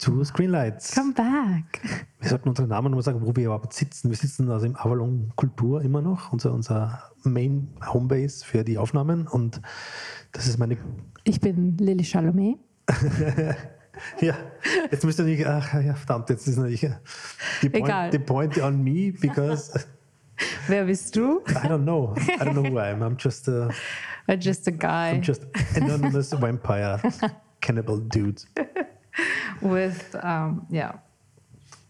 zu Screenlights. Come back. Wir sollten unsere Namen nur sagen, wo wir überhaupt sitzen. Wir sitzen also im Avalon Kultur immer noch, unser, unser Main Homebase für die Aufnahmen. Und das ist meine. Ich bin Lilly Chalamet. ja, jetzt müsst ihr nicht. Ach ja, verdammt, jetzt ist natürlich äh, die point, Egal. the point on me, because Wer bist du? I don't know. I don't know who I am. I'm just a, Uh, Just a guy I'm just anonymous vampire cannibal dude. With, um, ja.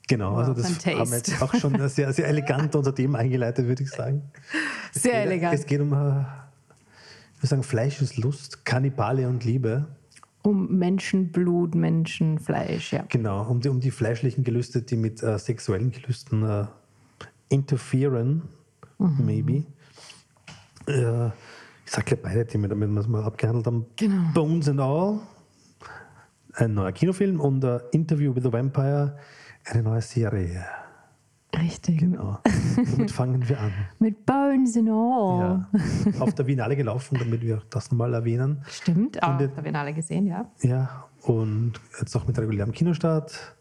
Genau, also das haben wir jetzt auch schon sehr, sehr elegant unter dem eingeleitet, würde ich sagen. Es Sehr geht, elegant. Es geht um, äh, ich würde sagen, Fleisch ist Lust, Kannibale und Liebe. Um Menschenblut, Menschenfleisch, ja. Genau, um die, um die fleischlichen Gelüste, die mit äh, sexuellen Gelüsten äh, interferieren, Mhm. maybe. Äh, ich sage ja beide Themen, damit wir es mal abgehandelt haben. Genau. Bones and All, ein neuer Kinofilm und äh, Interview with the Vampire, eine neue Serie. Richtig. Genau. Womit fangen wir an? Mit Bones and all. Ja. Auf der Biennale gelaufen, damit wir das nochmal erwähnen. Stimmt, auch, haben wir alle gesehen, ja. Ja, und jetzt auch mit regulärem Kinostart.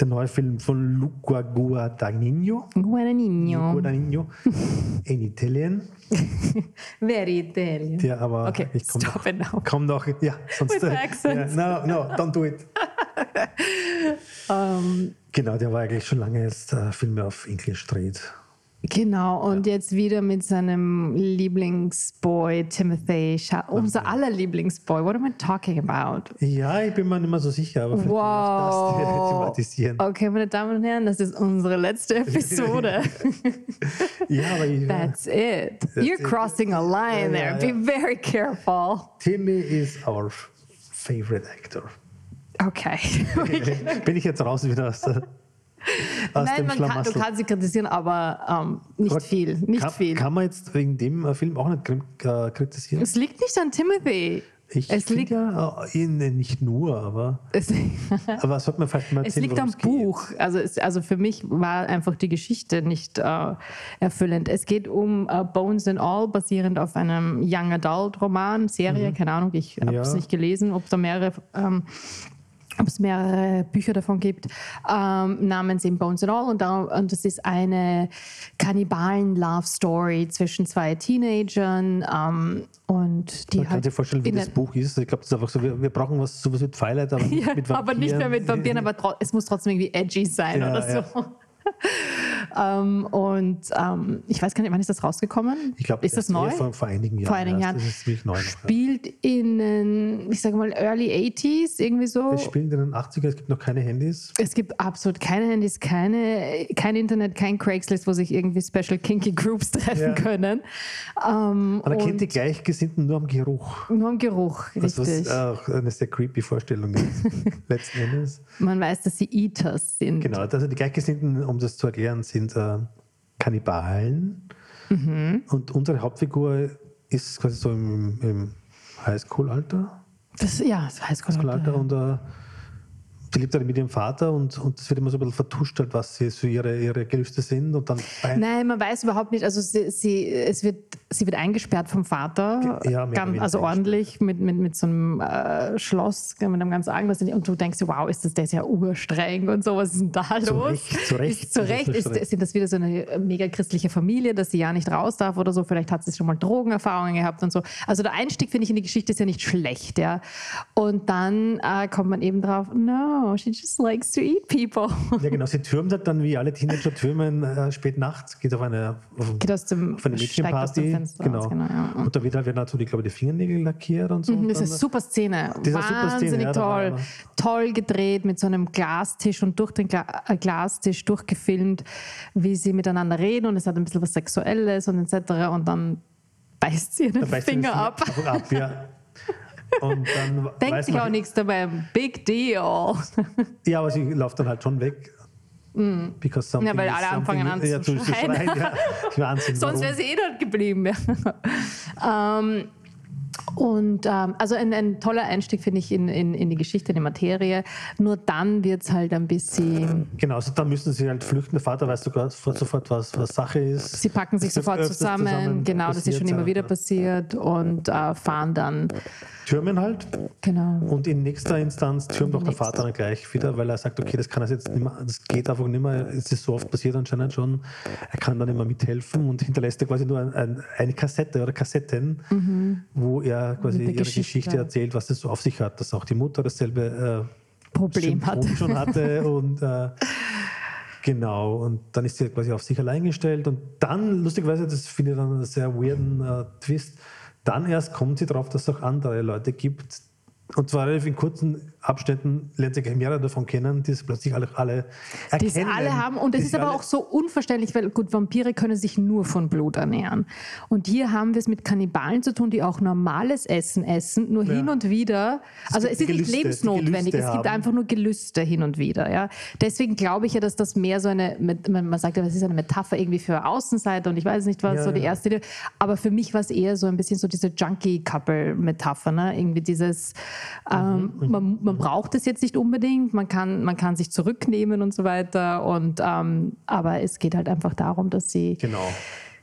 Der neue Film von Luca Guadagnino. Guadagnino. Guadagnino in Italien. Very Italian. Der aber Okay, ich komm stop noch, it now. Komm noch, ja, sonst. With accents. Ja, no, no, don't do it. Ähm, Genau, der war eigentlich schon lange jetzt äh, Filme auf Englisch dreht. Genau, und jetzt wieder mit seinem Lieblingsboy Timothy, Sha unser aller Lieblingsboy. What am I talking about? Ja, ich bin mir nicht mehr so sicher, aber vielleicht Wow. das thematisieren. Okay, meine Damen und Herren, das ist unsere letzte Episode. Ja, aber ich, That's it. You're it. crossing a line Ja, there. ja, Be very careful. Timmy is our favorite actor. Okay. bin ich jetzt raus wieder aus, der- aus Nein, dem man kann, du kannst sie kritisieren, aber ähm, nicht Aber viel. Nicht kann, viel. Kann man jetzt wegen dem äh, Film auch nicht äh, kritisieren? es liegt nicht an Timothy. Ich es liegt, ja äh, nicht nur, aber, es, aber sollte man vielleicht mal es erzählen, liegt am es. Buch. Also, es, also für mich war einfach die Geschichte nicht äh, erfüllend. Es geht um äh, Bones and All, basierend auf einem Young Adult Roman, Serie, keine Ahnung, ich habe es Mhm. Ja. nicht gelesen, ob da mehrere. Ähm, ob es mehrere Bücher davon gibt, ähm, namens eben Bones and All. Und, da, und das ist eine Kannibalen-Love-Story zwischen zwei Teenagern. Ähm, und die Man kann halt sich vorstellen, wie in das Buch ist. Ich glaube, das ist einfach so, wir, wir brauchen was, sowas wie Twilight, aber nicht ja, mit Vampiren. aber nicht mehr mit Vampiren, aber es muss trotzdem irgendwie edgy sein Ja, oder so. Ähm, und ähm, ich weiß gar nicht, wann ist das rausgekommen? Ich glaube, ist das neu? Vor, vor einigen Jahren. Vor einigen. Jahren. Das ist neu noch. Ja. Spielt in, den, ich sage mal, Early 80s, irgendwie so. Es spielt in den 80er, es gibt noch keine Handys. Es gibt absolut keine Handys, keine, kein Internet, kein Craigslist, wo sich irgendwie Special Kinky Groups treffen Ja. können. Ähm, Man erkennt die Gleichgesinnten nur am Geruch. nur im Geruch, Das richtig. was auch eine sehr creepy Vorstellung ist, letzten Endes. Man weiß, dass sie Eaters sind. Genau, also die Gleichgesinnten, um das zu erklären, sind äh, Kannibalen. Mhm. Und unsere Hauptfigur ist quasi so im, im Highschool-Alter. Das, ja, das heißt Highschool-Alter und äh, sie lebt halt mit ihrem Vater und, und es wird immer so ein bisschen vertuscht, halt, was sie so ihre, ihre Gelüste sind. Und dann Nein, man weiß überhaupt nicht. Also sie, sie, es wird, sie wird eingesperrt vom Vater, ja, mehr ganz, also ordentlich mit, mit, mit so einem äh, Schloss, mit einem ganz argen. Und du denkst, wow, ist das, der ist ja urstreng und so, was ist denn da Zu los? Recht, zu Recht Ist, zu Recht ist, sind das wieder so eine mega christliche Familie, dass sie ja nicht raus darf oder so. Vielleicht hat sie schon mal Drogenerfahrungen gehabt und so. Also der Einstieg, finde ich, in die Geschichte ist ja nicht schlecht, ja. Und dann äh, kommt man eben drauf, no, she just likes to eat people. ja, genau, sie türmt halt dann, wie alle Teenager türmen, äh, spät nachts, geht auf eine, auf, Geht aus dem, auf eine Mädchenparty. Genau. raus, genau ja. Und da wird halt, werden natürlich, glaube ich, die Fingernägel lackiert und so. Mhm, und Das ist eine super Szene. Das ist eine super Szene, Wahnsinnig ja, toll. gedreht mit so einem Glastisch und durch den Gla äh, Glastisch durchgefilmt, wie sie miteinander reden und es hat ein bisschen was Sexuelles und etc. Und dann beißt sie ihren den Finger ab. Ab, ja. Und dann Denkt sich auch nichts dabei. Big deal. Ja, aber sie läuft dann halt schon weg. Because something Mm. Ja, weil alle anfangen an ja, zu schreien. Ja. Wahnsinn, Sonst wäre sie eh dort geblieben. Ja. ähm, Und ähm, also ein, ein, toller Einstieg, finde ich, in, in, in, die Geschichte, in die Materie. Nur dann wird es halt ein bisschen. Genau, also dann müssen sie halt flüchten. Der Vater weiß sogar sofort, was, was Sache ist. Sie packen sich sofort zusammen. zusammen. Genau, das ist schon immer wieder passiert und äh, fahren dann. Türmen halt. Genau. Und in nächster Instanz türmt auch der Vater dann gleich wieder, weil er sagt, okay, das kann er jetzt nicht mehr, das geht einfach nicht mehr. Es ist so oft passiert anscheinend schon. Er kann dann immer mithelfen und hinterlässt er quasi nur ein, ein, eine Kassette oder Kassetten, mhm. wo er quasi ihre Geschichte. Geschichte. erzählt, was das so auf sich hat, dass auch die Mutter dasselbe äh, Problem hat. schon hatte und äh, genau und dann ist sie quasi auf sich allein gestellt und dann lustigerweise, das finde ich dann einen sehr weirden äh, Twist, dann erst kommt sie darauf, dass es auch andere Leute gibt, und zwar relativ in kurzen Abständen lernt gleich mehrere davon kennen, die es plötzlich alle, alle erkennen. Die es alle haben. Und es ist aber auch so unverständlich, weil gut, Vampire können sich nur von Blut ernähren. Und hier haben wir es mit Kannibalen zu tun, die auch normales Essen essen, nur ja. hin und wieder. Also es ist Gelüste, nicht lebensnotwendig, es gibt einfach nur Gelüste hin und wieder. Ja. Deswegen glaube ich ja, dass das mehr so eine, man sagt ja, das ist eine Metapher irgendwie für Außenseiter und ich weiß nicht, was ja, so die erste Idee. Aber für mich war es eher so ein bisschen so diese Junkie-Couple-Metapher, ne? irgendwie dieses ähm, mhm. man, man, braucht es jetzt nicht unbedingt, man kann, man kann sich zurücknehmen und so weiter. Und, ähm, aber es geht halt einfach darum, dass sie genau.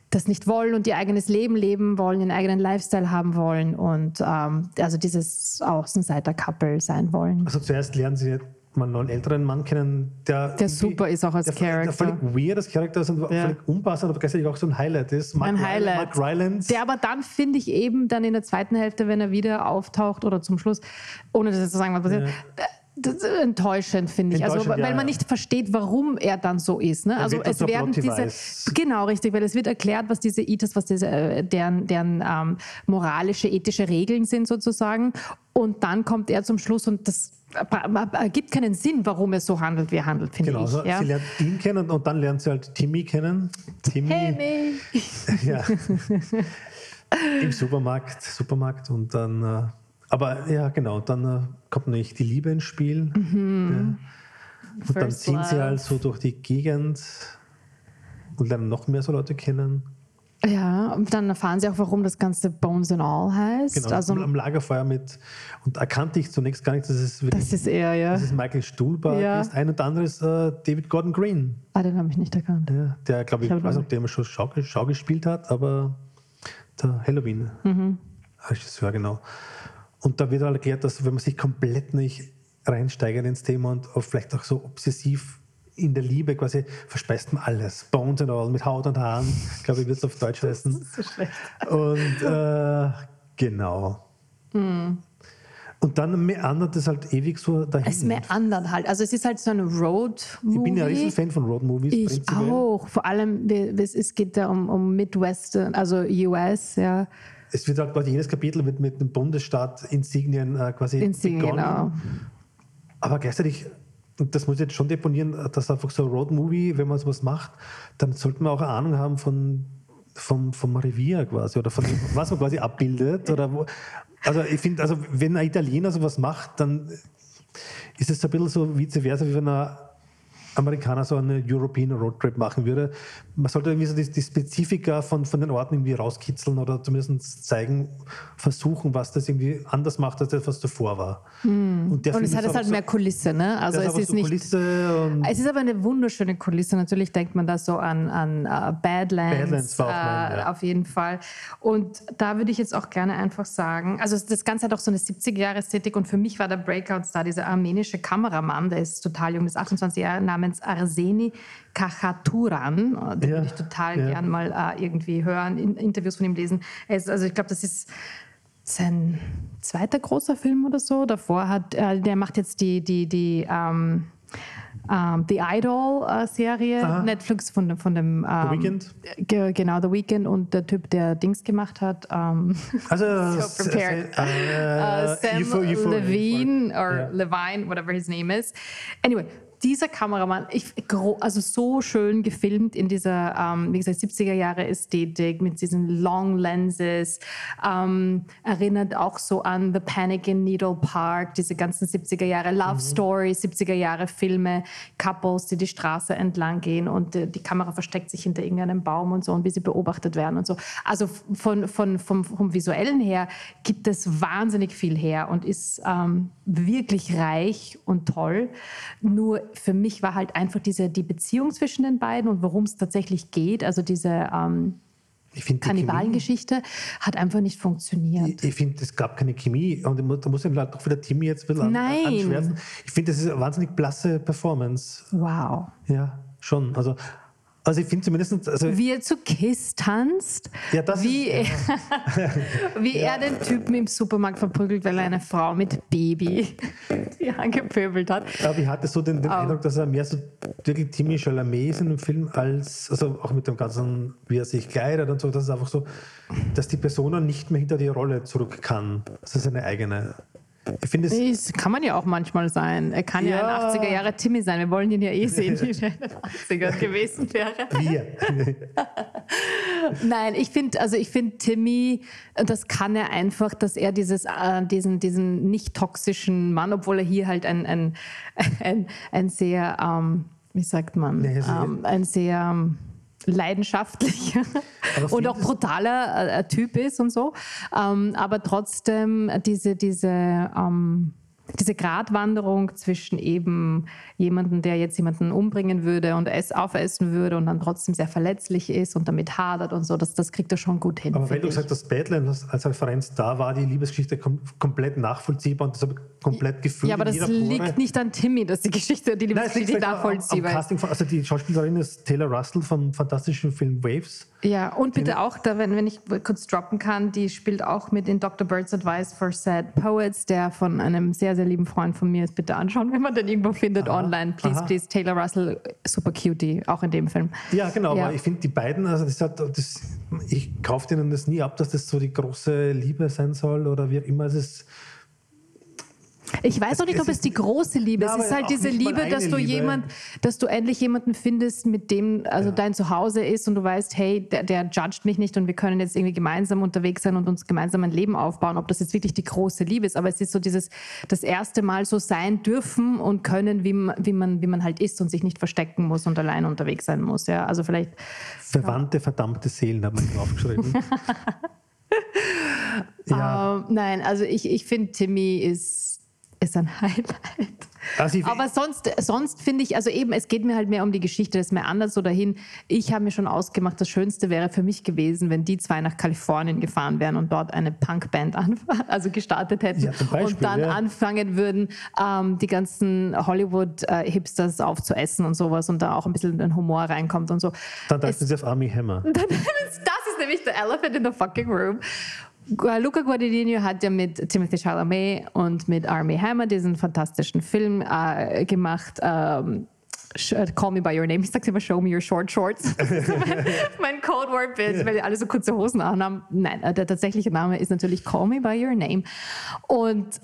das nicht wollen und ihr eigenes Leben leben wollen, ihren eigenen Lifestyle haben wollen und ähm, also dieses Außenseiter-Couple sein wollen. Also zuerst lernen sie mal einen älteren Mann kennen, der, der super ist auch als Charakter. Der völlig weird als Charakter ist und ja. völlig unpassend, aber gleichzeitig auch so ein Highlight ist. Mark ein Highlight. Mark Rylance. Der aber dann, finde ich, eben dann in der zweiten Hälfte, wenn er wieder auftaucht oder zum Schluss, ohne das jetzt zu sagen, was passiert, ja. Das ist enttäuschend, finde ich. Also, weil ja, man nicht versteht, warum er dann so ist. Ne? Also es werden diese. Genau, richtig, weil es wird erklärt, was diese Ethos, was diese, äh, deren, deren ähm, moralische, ethische Regeln sind sozusagen. Und dann kommt er zum Schluss und das ergibt keinen Sinn, warum er so handelt, wie er handelt, finde genau, ich. Also ja? Sie lernt ihn kennen und dann lernt sie halt Timmy kennen. Timmy. Timmy. ja. Im Supermarkt, Supermarkt und dann, äh, aber ja, genau, dann äh, kommt natürlich die Liebe ins Spiel. Mhm. Ja. Und dann ziehen sie halt so durch die Gegend und lernen noch mehr so Leute kennen. Ja, und dann erfahren sie auch, warum das Ganze Bones and All heißt. Genau, also, am Lagerfeuer mit, und erkannte ich zunächst gar nicht, dass es wirklich, das ist er, ja. Das ist Michael Stuhlbarg ja. ist. Ein und andere ist äh, David Gordon Green. Ah, den habe ich nicht erkannt. Ja, der, glaube ich, ich weiß nicht, ob der immer schon Schau, Schau, gespielt hat, aber der Halloween-Regisseur, mhm. genau. Und da wird halt erklärt, dass wenn man sich komplett nicht reinsteigert ins Thema und vielleicht auch so obsessiv in der Liebe quasi verspeist man alles. Bones and all, mit Haut und Haaren, glaube ich, wird es auf Deutsch heißen. Das ist so schlecht. Und äh, genau. Hm. Und dann meandert es halt ewig so dahin. Es meandert halt. Also es ist halt so ein Road-Movie. Ich bin ja ein Riesenfan von Road-Movies. Ich auch. Vor allem, es geht da um, um Midwestern, also US, ja. Es wird halt quasi jedes Kapitel mit, mit einem Bundesstaat Insignien äh, quasi Insignien, begonnen. Genau. Aber gleichzeitig und das muss ich jetzt schon deponieren, dass einfach so ein Road-Movie, wenn man sowas macht, dann sollte man auch eine Ahnung haben von, vom, vom Revier quasi oder von was man quasi abbildet. Oder wo, also ich finde, also wenn ein Italiener sowas macht, dann ist es ein bisschen so vice versa, wie wenn er Amerikaner so einen European Roadtrip machen würde. Man sollte irgendwie so die, die Spezifika von, von den Orten irgendwie rauskitzeln oder zumindest zeigen, versuchen, was das irgendwie anders macht, als das, was davor war. Mm. Und, und es hat halt so, mehr Kulisse, ne? Also es ist so nicht. es ist aber eine wunderschöne Kulisse. Natürlich denkt man da so an, an uh, Badlands, Badlands war auch mein, ja. auf jeden Fall. Und da würde ich jetzt auch gerne einfach sagen, also das Ganze hat auch so eine 70er-Jahre-Ästhetik und für mich war der Breakout-Star dieser armenische Kameramann, der ist total jung, ist 28 Jahre, Name namens Arseni Kachaturan. Den ja, würde ich total ja. gern mal äh, irgendwie hören, in, Interviews von ihm lesen. Ist, also ich glaube, das ist sein zweiter großer Film oder so. Davor hat, äh, der macht jetzt die, die, die ähm, ähm, The Idol-Serie, äh, Netflix von, von dem ähm, The Weekend. Ge genau, The Weekend und der Typ, der Dings gemacht hat. Ähm, also so prepared. Uh, Sam Eupho Levine or yeah. Levine, whatever his name is. Anyway, dieser Kameramann, ich, also so schön gefilmt in dieser, ähm, wie gesagt, 70er Jahre Ästhetik mit diesen Long Lenses, ähm, erinnert auch so an The Panic in Needle Park, diese ganzen 70er Jahre Love mhm. Story, 70er Jahre Filme. Couples, die die Straße entlang gehen und die, die Kamera versteckt sich hinter irgendeinem Baum und so und wie sie beobachtet werden und so. Also von, von, vom, vom Visuellen her gibt es wahnsinnig viel her und ist ähm, wirklich reich und toll. Nur für mich war halt einfach diese, die Beziehung zwischen den beiden und worum es tatsächlich geht, also diese ähm, Kannibalengeschichte hat einfach nicht funktioniert. Ich, ich finde, es gab keine Chemie und da muss ich vielleicht doch wieder Timmy jetzt bisschen Nein. anschwärzen. Ich finde, das ist eine wahnsinnig blasse Performance. Wow. Ja, schon. Also also ich finde zumindest... Also wie er zu Kiss tanzt, ja, das wie, ist, er, wie ja. er den Typen im Supermarkt verprügelt, weil er eine Frau mit Baby die angepöbelt hat. Aber ich hatte so den, den oh. Eindruck, dass er mehr so wirklich Timmy Chalamet ist in dem Film, als, also auch mit dem ganzen, wie er sich kleidet und so, das ist einfach so, dass die Person nicht mehr hinter die Rolle zurück kann. Das ist eine eigene ich finde es. kann man ja auch manchmal sein. Er kann ja, ja ein 80er Jahre Timmy sein. Wir wollen ihn ja eh sehen, wie er in den 80ern gewesen wäre. Wir. Nein, ich finde, also ich finde Timmy, das kann er einfach, dass er dieses, äh, diesen, diesen nicht toxischen Mann, obwohl er hier halt ein, ein, ein, ein sehr, ähm, wie sagt man, nee, ähm, ein sehr leidenschaftlicher und auch brutaler äh, Typ ist und so. Ähm, aber trotzdem diese, diese ähm, diese Gratwanderung zwischen eben jemanden, der jetzt jemanden umbringen würde und es aufessen würde und dann trotzdem sehr verletzlich ist und damit hadert und so, das, das kriegt er schon gut hin. Aber wenn du gesagt hast, Badlands als Referenz, da war die Liebesgeschichte kom komplett nachvollziehbar und das habe ich komplett gefühlt. Ja, aber das liegt nicht an Timmy, dass die Geschichte, die Liebesgeschichte nachvollziehbar ist. Also die Schauspielerin ist Taylor Russell vom fantastischen Film Waves. Ja, und bitte auch, da, wenn, wenn ich kurz droppen kann, die spielt auch mit in Dr. Bird's Advice for Sad Poets, der von einem sehr, sehr lieben Freund von mir ist. Bitte anschauen, wenn man den irgendwo findet aha, online. Please, aha. please. Taylor Russell, super cutie, auch in dem Film. Ja, genau, ja. aber ich finde die beiden, also das hat, das, ich kaufe denen das nie ab, dass das so die große Liebe sein soll oder wie auch immer. Es ist ich weiß auch nicht, ob es die große Liebe ist. es ist halt diese Liebe, dass du Liebe. jemand, dass du endlich jemanden findest, mit dem also ja. dein Zuhause ist und du weißt, hey, der, der judgt mich nicht und wir können jetzt irgendwie gemeinsam unterwegs sein und uns gemeinsam ein Leben aufbauen. Ob das jetzt wirklich die große Liebe ist, aber es ist so dieses das erste Mal so sein dürfen und können, wie, wie man wie man halt ist und sich nicht verstecken muss und allein unterwegs sein muss. Ja, also vielleicht verwandte ja. verdammte Seelen hat man draufgeschrieben. ja. Uh, nein, also ich, ich finde, Timmy ist ist ein Highlight. Also Aber sonst, sonst finde ich, also eben, es geht mir halt mehr um die Geschichte, das ist mir anders so dahin. Ich habe mir schon ausgemacht, das Schönste wäre für mich gewesen, wenn die zwei nach Kalifornien gefahren wären und dort eine Punkband also gestartet hätten ja, Beispiel, und dann ja. anfangen würden, ähm, die ganzen Hollywood-Hipsters aufzuessen und sowas und da auch ein bisschen den Humor reinkommt und so. Dann dachten sie auf Army Hammer. das ist nämlich der Elephant in the fucking room. Luca Guadagnino hat ja mit Timothy Chalamet und mit Army Hammer diesen fantastischen Film äh, gemacht. Ähm, äh, Call Me By Your Name. Ich sage immer, Show Me Your Short Shorts. mein, mein Codeword, weil die alle so kurze Hosen anhaben. Nein, äh, der tatsächliche Name ist natürlich Call Me By Your Name. Und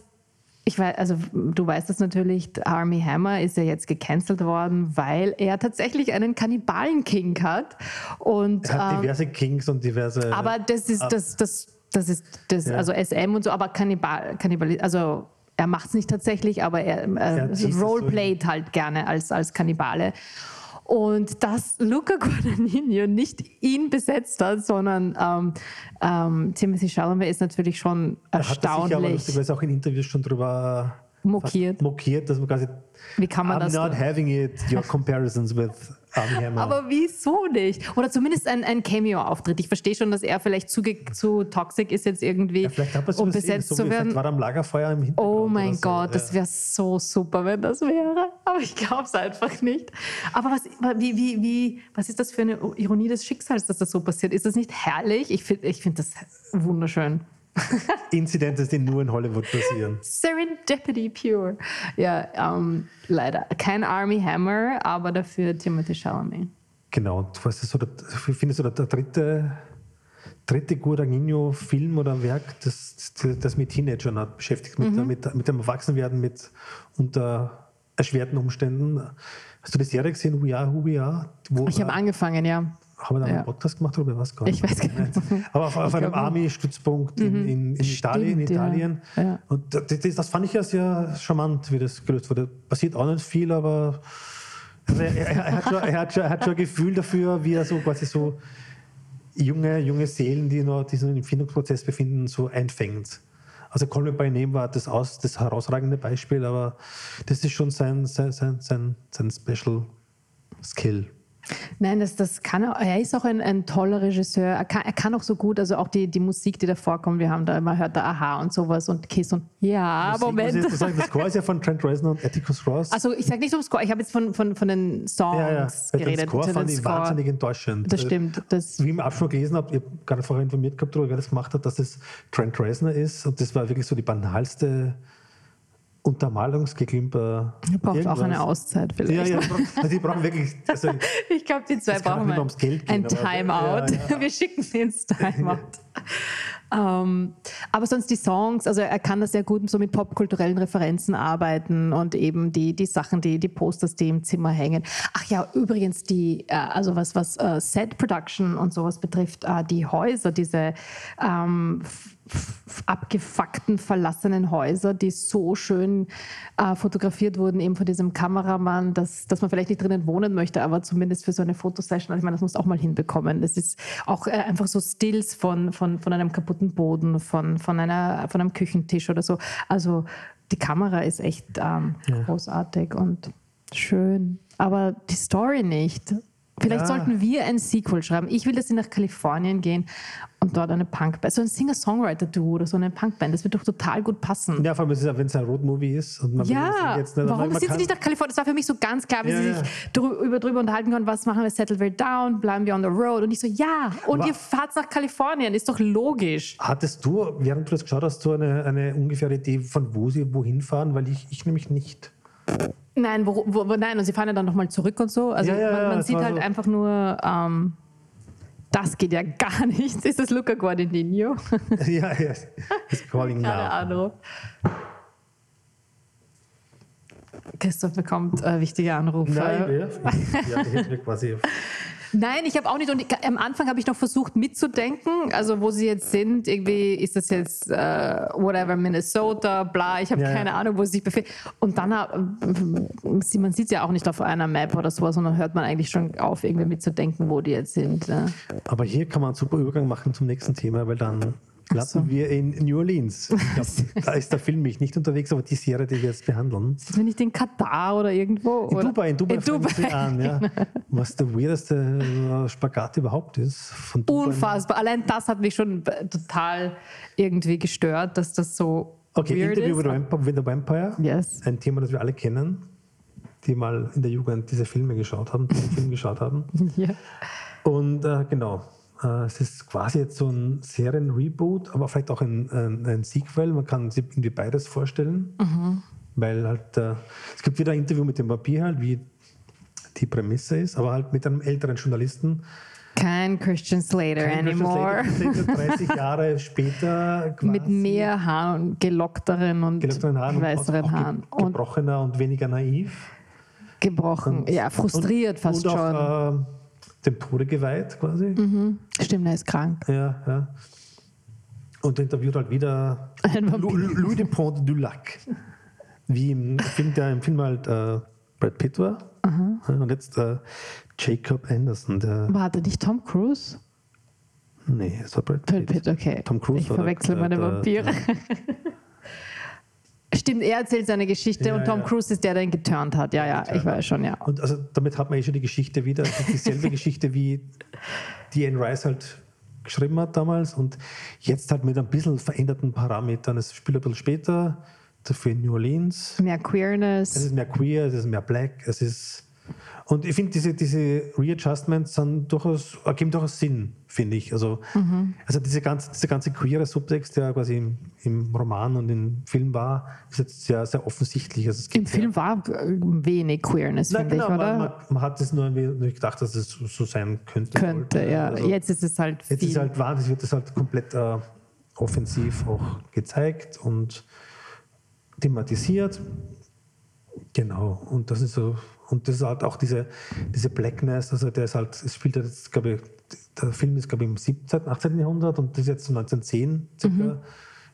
ich weiß, also du weißt das natürlich, Army Hammer ist ja jetzt gecancelt worden, weil er tatsächlich einen Kannibalen-King hat. Und, er hat ähm, diverse Kings und diverse. Aber das ist das, das das ist das, ja. also SM und so, aber Kannibal, Kannibal also er macht es nicht tatsächlich, aber er, äh, roleplayt so halt gerne als, als Kannibale. Und dass Luca Guadagnino nicht ihn besetzt hat, sondern ähm, ähm, Timothy Chalamet ist natürlich schon erstaunlich. Er hat sich aber, du auch in Interviews schon drüber mokiert. mokiert, dass man quasi Wie kann man I'm das not having it, your comparisons with aber wieso nicht? Oder zumindest ein, ein Cameo-Auftritt. Ich verstehe schon, dass er vielleicht zu, zu toxisch ist jetzt irgendwie, ja, um besetzt so zu werden. War am Lagerfeuer im Hintergrund oh mein so. Gott, ja. das wäre so super, wenn das wäre. Aber ich glaube es einfach nicht. Aber was, wie, wie, wie, was ist das für eine Ironie des Schicksals, dass das so passiert? Ist das nicht herrlich? Ich finde ich find das wunderschön. Inzidente, die nur in Hollywood passieren. Serendipity pure. Ja, ähm, leider. Kein Army Hammer, aber dafür Timothy Chalamet. Genau, was ist so der, ich finde so der, der dritte, dritte Guadagnino-Film oder Werk, das, das mit Teenagern hat beschäftigt, mit, mhm. mit, mit dem Erwachsenwerden, mit unter erschwerten Umständen. Hast du die Serie gesehen, We Are Who We Are? Wo, ich habe angefangen, ja. Haben wir da einen ja. Podcast gemacht oder was gar? Ich weiß gar nicht. Aber auf, auf einem Army-Stützpunkt in, mhm. in, in, Italien. In Italien. Ja. Und das, das, fand ich ja sehr charmant, wie das gelöst wurde. Passiert auch nicht viel, aber also er, er, hat schon, er, hat schon, er hat schon ein Gefühl dafür, wie er so quasi so junge, junge Seelen, die noch diesen Empfindungsprozess befinden, so einfängt. Also Call By Name war das, aus, das herausragende Beispiel, aber das ist schon sein, sein, sein, sein, sein Special Skill. Nein, das, das kann er. Er ist auch ein, ein toller Regisseur. Er kann, er kann auch so gut, also auch die, die Musik, die da vorkommt. Wir haben da immer hört da Aha und sowas und Kiss und ja, Musik, Moment. Was sagen, das Score ist ja von Trent Reznor und Atticus Ross. Also ich sage nicht um Score, ich habe jetzt von, von, von den Songs ja, ja. geredet. Den Score fand ich Score. wahnsinnig enttäuschend. Das stimmt. Das Wie ich im Abschluss gelesen habe, ich habe gerade vorher informiert gehabt, wer das gemacht hat, dass es Trent Reznor ist und das war wirklich so die banalste Untermalungsgeklimper. Du brauchst auch eine Auszeit vielleicht. Ja, ja, also die brauchen wirklich. Also, ich glaube, die zwei brauchen ein, gehen, ein Timeout. Ja, ja. Wir schicken sie ins Timeout. Ähm, aber sonst die Songs, also er kann das sehr gut so mit popkulturellen Referenzen arbeiten und eben die, die Sachen, die, die Posters, die im Zimmer hängen. Ach ja, übrigens die, äh, also was, was uh, Set Production und sowas betrifft, uh, die Häuser, diese ähm, abgefuckten, verlassenen Häuser, die so schön äh, fotografiert wurden, eben von diesem Kameramann, dass, dass man vielleicht nicht drinnen wohnen möchte, aber zumindest für so eine Fotosession, also ich meine, das muss auch mal hinbekommen. Das ist auch äh, einfach so Stills von, von, von einem kaputten Boden, von, von, einer, von einem Küchentisch oder so. Also die Kamera ist echt ähm, ja. großartig und schön, aber die Story nicht. Vielleicht ja. sollten wir ein Sequel schreiben. Ich will, dass sie nach Kalifornien gehen und dort eine Punkband, so ein Singer-Songwriter-Duo oder so eine Punkband. Das wird doch total gut passen. Ja, vor allem, wenn es ein Roadmovie ist. Und man ja, jetzt nicht, warum sind sie nicht nach Kalifornien? Das war für mich so ganz klar, wie ja, sie ja. sich drüber, drüber unterhalten können, was machen wir, Settle Settleville Down, bleiben wir on the road. Und ich so, ja, und Aber ihr fahrt nach Kalifornien, ist doch logisch. Hattest du, während du das geschaut hast, so eine, eine ungefähre Idee, von wo sie wohin fahren? Weil ich, ich nämlich nicht. Nein, wo, wo, nein, und sie fahren ja dann nochmal zurück und so. Also ja, ja, man, man sieht halt so. einfach nur, ähm, das geht ja gar nicht. Ist das Luca Guadagnino? ja, ja. Ist calling Keine Ahnung. Christoph bekommt äh, wichtige Anrufe. Nein, ja, ich hätte quasi Nein, ich habe auch nicht. Und am Anfang habe ich noch versucht mitzudenken, also wo sie jetzt sind. Irgendwie ist das jetzt äh, whatever Minnesota, bla. Ich habe ja, keine ja. Ahnung, wo sie sich befinden. Und dann äh, man sieht es ja auch nicht auf einer Map oder so, sondern hört man eigentlich schon auf, irgendwie mitzudenken, wo die jetzt sind. Ja. Aber hier kann man einen super Übergang machen zum nächsten Thema, weil dann landen so. wir in New Orleans. Glaub, da ist der Film mich nicht unterwegs, aber die Serie, die wir jetzt behandeln. Sind wir nicht in Katar oder irgendwo? In oder? Dubai, in Dubai, in Dubai. An, ja. Was der weirdeste Spagat überhaupt ist. Unfassbar. Allein das hat mich schon total irgendwie gestört, dass das so. Okay, Interview with, Vampire, with the Vampire. Yes. Ein Thema, das wir alle kennen, die mal in der Jugend diese Filme geschaut haben, diesen Film geschaut haben. ja. Und äh, genau, äh, es ist quasi jetzt so ein Serien-Reboot, aber vielleicht auch ein, ein, ein, Sequel. Man kann sich irgendwie beides vorstellen, mhm. weil halt äh, es gibt wieder ein Interview mit dem Papier halt, wie die Prämisse ist, aber halt mit einem älteren Journalisten. Kein Christian Slater Kein anymore. Christian Slater, 30 Jahre später. Quasi. Mit mehr Haaren, gelockteren und gelockteren Haaren weißeren und Haaren. gebrochener und, und weniger naiv. Gebrochen, und, ja, frustriert und, fast schon. Auch, äh, dem Tode geweiht quasi. Mhm. Stimmt, er ist krank. Ja, ja. Und interviewt halt wieder Louis de Pont du Lac. Wie im Film, der im Film halt äh, Brad Pitt war. Aha. Und jetzt äh, Jacob Anderson. Der war der nicht Tom Cruise? Nee, es war Brad Pitt. Brad Pitt, okay. Tom Cruise ich verwechsel meine Vampire. Stimmt, er erzählt seine Geschichte ja, und Tom ja. Cruise ist der, der ihn geturnt hat. Ja, ja, ich weiß schon, ja. Und also damit hat man eh schon die Geschichte wieder, dieselbe Geschichte wie die Anne Rice halt geschrieben hat damals und jetzt halt mit ein bisschen veränderten Parametern. Es spielt ein bisschen später, dafür in New Orleans. Mehr Queerness. Es ist mehr queer, es ist mehr black, es ist und ich finde, diese, diese Readjustments sind durchaus, ergeben durchaus Sinn, finde ich. Also, mhm. also diese ganze, dieser ganze queere Subtext, der quasi im, im, Roman und im Film war, ist jetzt sehr, sehr offensichtlich. Also Im Film war wenig Queerness, finde genau, ich, oder? Man, man, hat es nur gedacht, dass es so sein könnte. Könnte, sollte. ja. Also jetzt ist es halt Jetzt ist es halt wahr, das wird das halt komplett äh, offensiv auch gezeigt und thematisiert. Genau, und das ist so, und das ist halt auch diese, diese Blackness, also der ist halt, es spielt jetzt, glaube ich, der Film ist, glaube ich, im 17., 18. Jahrhundert und das ist jetzt 1910 circa mhm.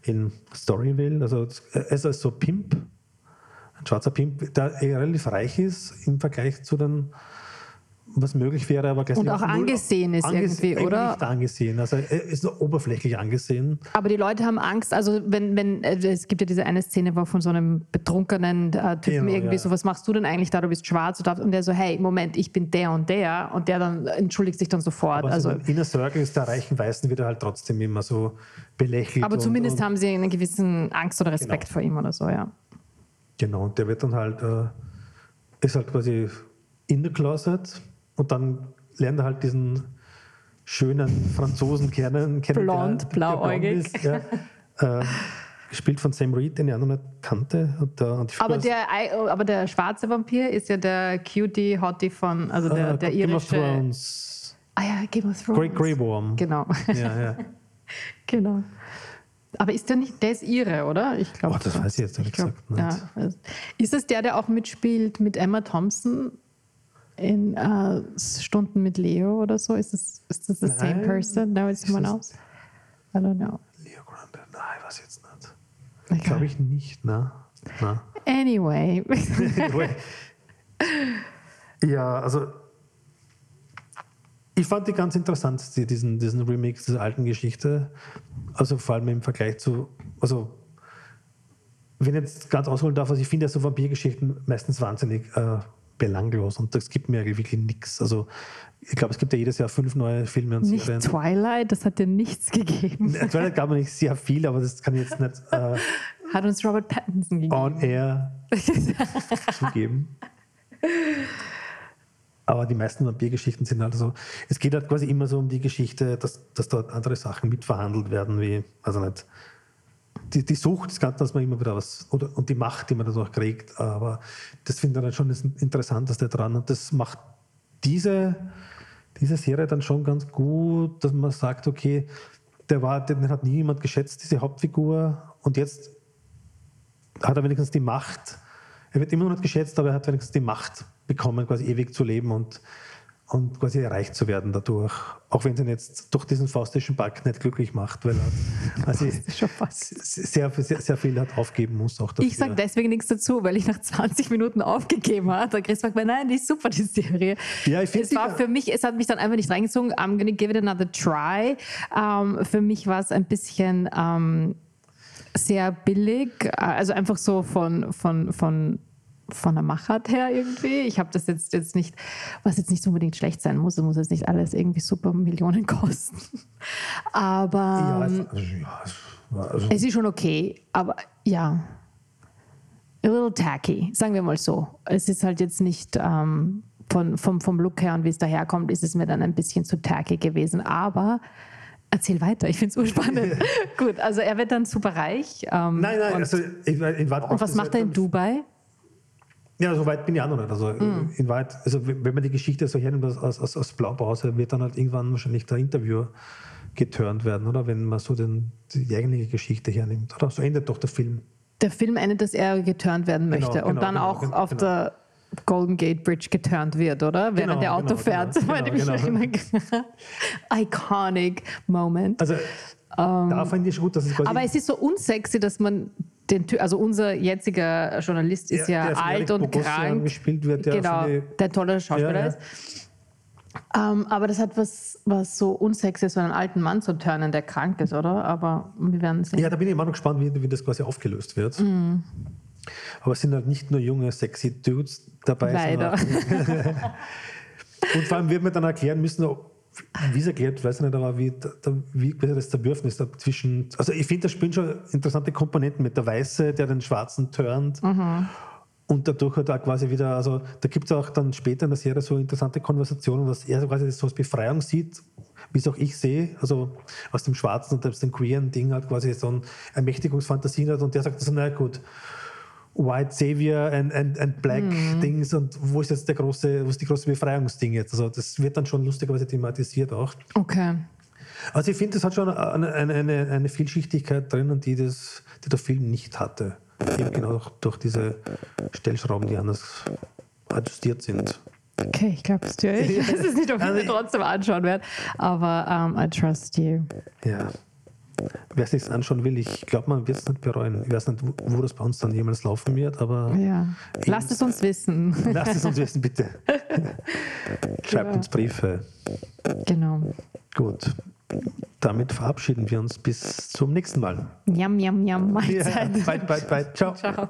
in Storyville. Also er ist also so Pimp, ein schwarzer Pimp, der relativ reich ist im Vergleich zu den was möglich wäre, aber gleich Und auch angesehen ist anges irgendwie, oder? Nicht angesehen, also er ist nur oberflächlich angesehen. Aber die Leute haben Angst, also wenn, wenn, äh, es gibt ja diese eine Szene, wo von so einem betrunkenen äh, Typen genau, irgendwie ja. so, was machst du denn eigentlich da, du bist schwarz und der so, hey, Moment, ich bin der und der und der dann entschuldigt sich dann sofort. Aber also, so Inner Circles der reichen Weißen wird er halt trotzdem immer so belächelt. Aber zumindest und, haben sie einen gewissen Angst oder Respekt genau. vor ihm oder so, ja. Genau, und der wird dann halt, äh, ist halt quasi in the closet und dann lernt er halt diesen schönen Franzosen kennen. blond, der, blauäugig. Der ja. äh, gespielt von Sam Reed, den ich auch noch nicht kannte. Und aber, der, aber der schwarze Vampir ist ja der Cutie Hottie von, also der, uh, der Game irische... Game of Thrones. Ah ja, Game of Thrones. Great Grey Worm. Genau. Ja, ja. genau. Aber ist der nicht, der ist ihre, oder? Ich glaube. Oh, das weiß ich jetzt ehrlich gesagt nicht. Ja. Ist es der, der auch mitspielt mit Emma Thompson in uh, Stunden mit Leo oder so? Ist das, ist das the Nein. same person? No, it's someone else? I don't know. Leo Grande? Nein, was jetzt nicht. Glaube ich nicht, ne? Na. Anyway. anyway. Ja, also ich fand die ganz interessant, diesen, diesen Remix dieser alten Geschichte. Also vor allem im Vergleich zu, also wenn ich jetzt ganz ausholen darf, also ich finde ja so Vampirgeschichten meistens wahnsinnig äh, belanglos und das gibt mir wirklich nichts. Also ich glaube, es gibt ja jedes Jahr fünf neue Filme und nicht Serien. Twilight, das hat dir nichts gegeben. Twilight gab mir nicht sehr viel, aber das kann ich jetzt nicht. Äh, hat uns Robert Pattinson gegeben. On air zugeben. Aber die meisten Vampirgeschichten sind halt so, es geht halt quasi immer so um die Geschichte, dass, dass dort andere Sachen mitverhandelt werden, wie, also nicht, die, die Sucht des Ganzen, dass man immer wieder was, oder, und die Macht, die man dadurch kriegt. Aber das finde ich dann schon das Interessanteste dran. Und das macht diese, diese Serie dann schon ganz gut, dass man sagt, okay, der war, den hat nie jemand geschätzt, diese Hauptfigur. Und jetzt hat er wenigstens die Macht. Er wird immer noch nicht geschätzt, aber er hat wenigstens die Macht bekommen, quasi ewig zu leben und und quasi erreicht zu werden dadurch. Auch wenn es ihn jetzt durch diesen faustischen Pakt nicht glücklich macht, weil er also sehr, sehr, sehr, viel hat aufgeben muss. Auch Ich sage deswegen nichts dazu, weil ich nach 20 Minuten aufgegeben habe. Der Chris sagt mir, nein, die ist super, die Serie. Ja, ich es war für mich, es hat mich dann einfach nicht reingezogen. I'm gonna give it another try. Um, ähm, für mich war es ein bisschen um, ähm, sehr billig, also einfach so von, von, von von der Machart her irgendwie. Ich habe das jetzt, jetzt nicht, was jetzt nicht unbedingt schlecht sein muss, es muss jetzt nicht alles irgendwie super Millionen kosten. Aber ja, also, ja, also, es ist schon okay, aber ja, a little tacky, sagen wir mal so. Es ist halt jetzt nicht ähm, von, vom, vom Look her und wie es daherkommt, ist es mir dann ein bisschen zu tacky gewesen, aber Erzähl weiter, ich finde es urspannend. Gut, also er wird dann super reich. Ähm, nein, nein, also ich, ich, Und was macht er in Dubai? Ja, so weit bin ich auch noch nicht. Also, mm. in weit, also wenn man die Geschichte so hernimmt aus, aus, aus Blaupause, wird dann halt irgendwann wahrscheinlich der Interviewer geturnt werden, oder? Wenn man so den, die eigentliche Geschichte hernimmt. Oder so endet doch der Film. Der Film endet, dass er geturnt werden genau, möchte genau, und genau, dann genau, auch genau, auf der Golden Gate Bridge geturnt wird, oder? Während genau, der Auto genau, fährt. Genau, genau. Iconic Moment. Also, ähm, da fand ich gut, dass es. Aber es ist so unsexy, dass man den, also unser jetziger Journalist ist ja, ja alt und Bogosian krank. gespielt wird, der genau, der tolle Schauspieler ja, ist. Ähm, aber das hat was, was so unsexy ist, so einen alten Mann zu turnen, der krank ist, oder? Aber wir werden sehen. Ja, da bin ich immer noch gespannt, wie, wie das quasi aufgelöst wird. Mm. Aber es sind halt nicht nur junge, sexy Dudes dabei. Leider. und vor allem wird man dann erklären müssen, wie es erklärt, weiß ich nicht, aber wie, wie das Zerwürfnis zwischen. Also, ich finde, da spielen schon interessante Komponenten mit. Der Weiße, der den Schwarzen turnt. Mhm. Und dadurch hat er quasi wieder, also da gibt es auch dann später in der Serie so interessante Konversationen, dass er quasi das so als Befreiung sieht, wie es auch ich sehe, also aus dem Schwarzen und aus dem queeren Ding hat quasi so ein Ermächtigungsfantasien hat und der sagt, so, na gut, White Savior and, and, and Black mhm. Dings und wo ist jetzt der große, wo ist die große Befreiungsding jetzt? Also das wird dann schon lustigerweise thematisiert auch. Okay. Also ich finde, das hat schon eine, eine, eine, Vielschichtigkeit drin, die, das, die der Film nicht hatte. Eben genau durch diese Stellschrauben, die anders adjustiert sind. Okay, ich glaube es dir. Ich weiß es nicht, ob ich also, mir trotzdem anschauen werde, aber um, I trust you. Ja. Wer es sich anschauen will, ich glaube, man wird es nicht bereuen. Ich weiß nicht, wo das bei uns dann jemals laufen wird, aber. Ja. Lasst es uns wissen. Lasst es uns wissen, bitte. Schreibt uns Briefe. Genau. Gut. Damit verabschieden wir uns bis zum nächsten Mal. Yum, yum, yum. Mahlzeit. Ja, bye, bye, bye. Ciao. Ciao.